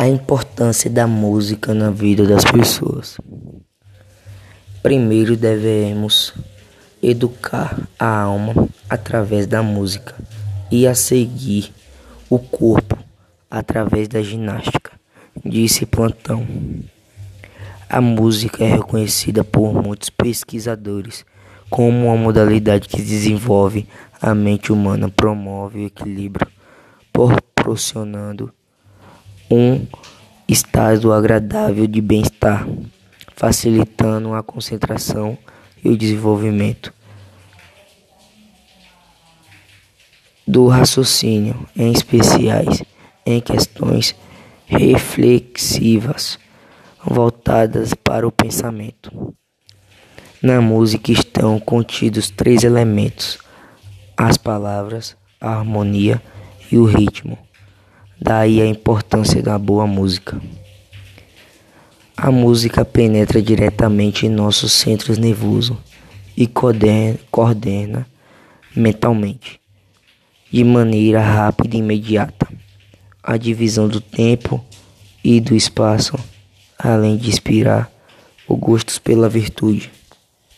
A importância da música na vida das pessoas. Primeiro devemos educar a alma através da música e a seguir o corpo através da ginástica, disse Plantão. A música é reconhecida por muitos pesquisadores como uma modalidade que desenvolve a mente humana, promove o equilíbrio, proporcionando um estado agradável de bem-estar, facilitando a concentração e o desenvolvimento do raciocínio, em especiais em questões reflexivas voltadas para o pensamento. Na música estão contidos três elementos: as palavras, a harmonia e o ritmo. Daí a importância da boa música. A música penetra diretamente em nossos centros nervosos e coordena mentalmente, de maneira rápida e imediata, a divisão do tempo e do espaço, além de inspirar o gosto pela virtude.